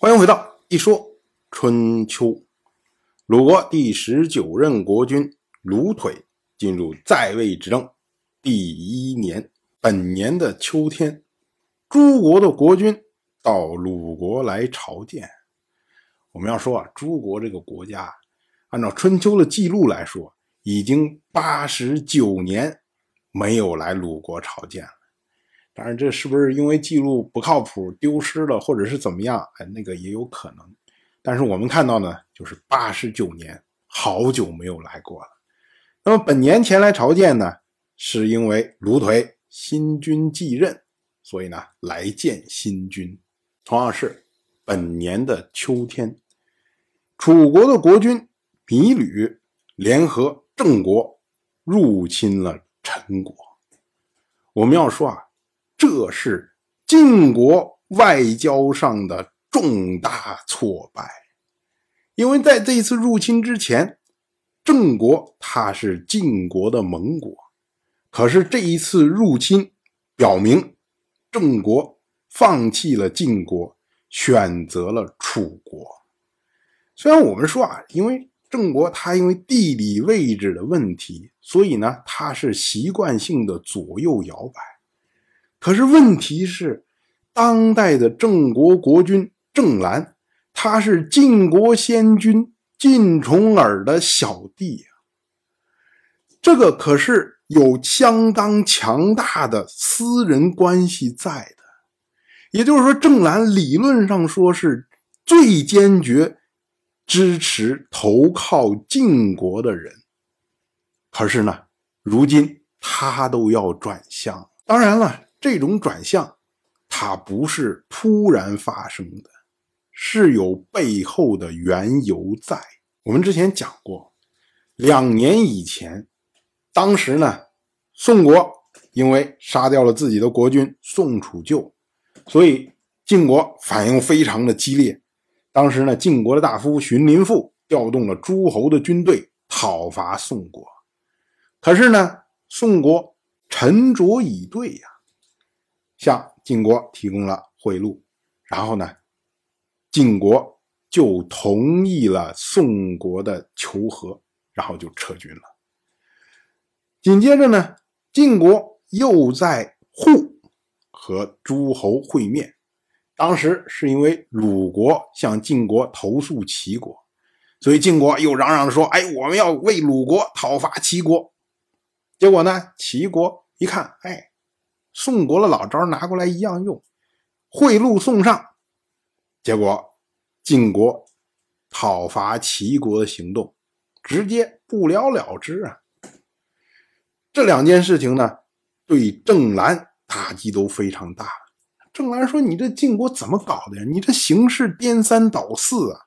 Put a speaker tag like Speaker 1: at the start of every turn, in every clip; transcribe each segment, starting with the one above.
Speaker 1: 欢迎回到一说春秋。鲁国第十九任国君鲁腿进入在位执政第一年，本年的秋天，诸国的国君到鲁国来朝见。我们要说啊，诸国这个国家，按照春秋的记录来说，已经八十九年没有来鲁国朝见了。当然，这是不是因为记录不靠谱、丢失了，或者是怎么样？哎，那个也有可能。但是我们看到呢，就是八十九年，好久没有来过了。那么本年前来朝见呢，是因为卢腿新君继任，所以呢来见新君。同样是本年的秋天，楚国的国君芈吕联合郑国入侵了陈国。我们要说啊。这是晋国外交上的重大挫败，因为在这一次入侵之前，郑国它是晋国的盟国，可是这一次入侵表明郑国放弃了晋国，选择了楚国。虽然我们说啊，因为郑国它因为地理位置的问题，所以呢，它是习惯性的左右摇摆。可是问题是，当代的郑国国君郑兰，他是晋国先君晋重耳的小弟呀。这个可是有相当强大的私人关系在的。也就是说，郑兰理论上说是最坚决支持投靠晋国的人。可是呢，如今他都要转向。当然了。这种转向，它不是突然发生的，是有背后的缘由在。我们之前讲过，两年以前，当时呢，宋国因为杀掉了自己的国君宋楚臼，所以晋国反应非常的激烈。当时呢，晋国的大夫荀林父调动了诸侯的军队讨伐宋国，可是呢，宋国沉着以对呀。向晋国提供了贿赂，然后呢，晋国就同意了宋国的求和，然后就撤军了。紧接着呢，晋国又在户和诸侯会面，当时是因为鲁国向晋国投诉齐国，所以晋国又嚷嚷着说：“哎，我们要为鲁国讨伐齐国。”结果呢，齐国一看，哎。宋国的老招拿过来一样用，贿赂送上，结果晋国讨伐齐国的行动直接不了了之啊！这两件事情呢，对郑兰打击都非常大。郑兰说：“你这晋国怎么搞的呀？你这形势颠三倒四啊！”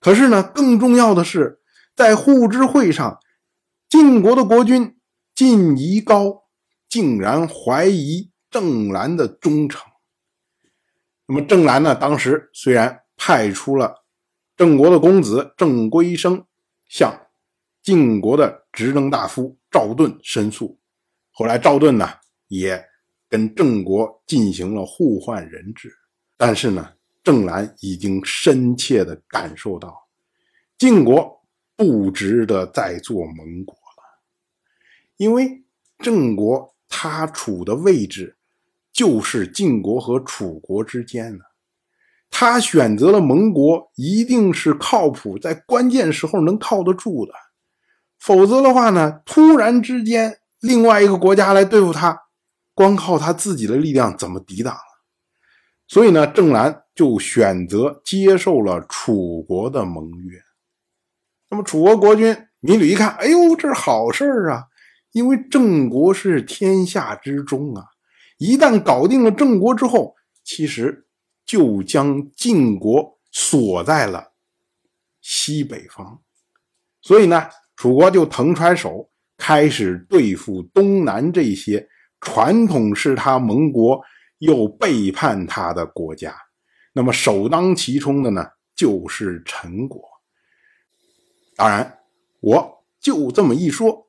Speaker 1: 可是呢，更重要的是，在互知会上，晋国的国君晋夷高。竟然怀疑郑兰的忠诚。那么郑兰呢？当时虽然派出了郑国的公子郑归生向晋国的执政大夫赵盾申诉，后来赵盾呢也跟郑国进行了互换人质。但是呢，郑兰已经深切的感受到晋国不值得再做盟国了，因为郑国。他处的位置就是晋国和楚国之间呢。他选择了盟国，一定是靠谱，在关键时候能靠得住的。否则的话呢，突然之间另外一个国家来对付他，光靠他自己的力量怎么抵挡所以呢，郑兰就选择接受了楚国的盟约。那么楚国国君芈吕一看，哎呦，这是好事啊！因为郑国是天下之中啊，一旦搞定了郑国之后，其实就将晋国锁在了西北方，所以呢，楚国就腾出来手，开始对付东南这些传统是他盟国又背叛他的国家。那么首当其冲的呢，就是陈国。当然，我就这么一说。